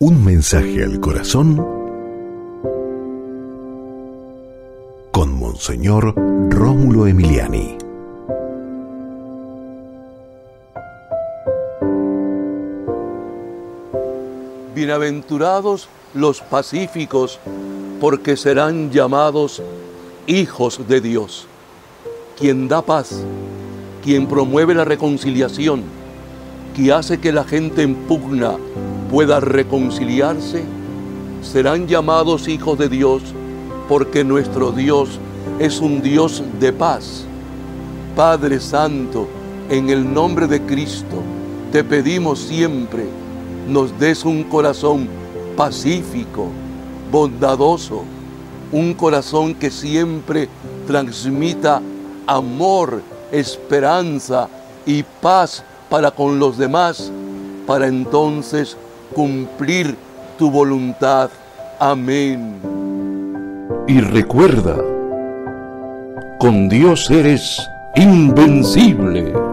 Un mensaje al corazón con Monseñor Rómulo Emiliani. Bienaventurados los pacíficos, porque serán llamados hijos de Dios. Quien da paz, quien promueve la reconciliación, quien hace que la gente en pueda reconciliarse, serán llamados hijos de Dios, porque nuestro Dios es un Dios de paz. Padre Santo, en el nombre de Cristo, te pedimos siempre, nos des un corazón pacífico, bondadoso, un corazón que siempre transmita amor, esperanza y paz para con los demás, para entonces cumplir tu voluntad. Amén. Y recuerda, con Dios eres invencible.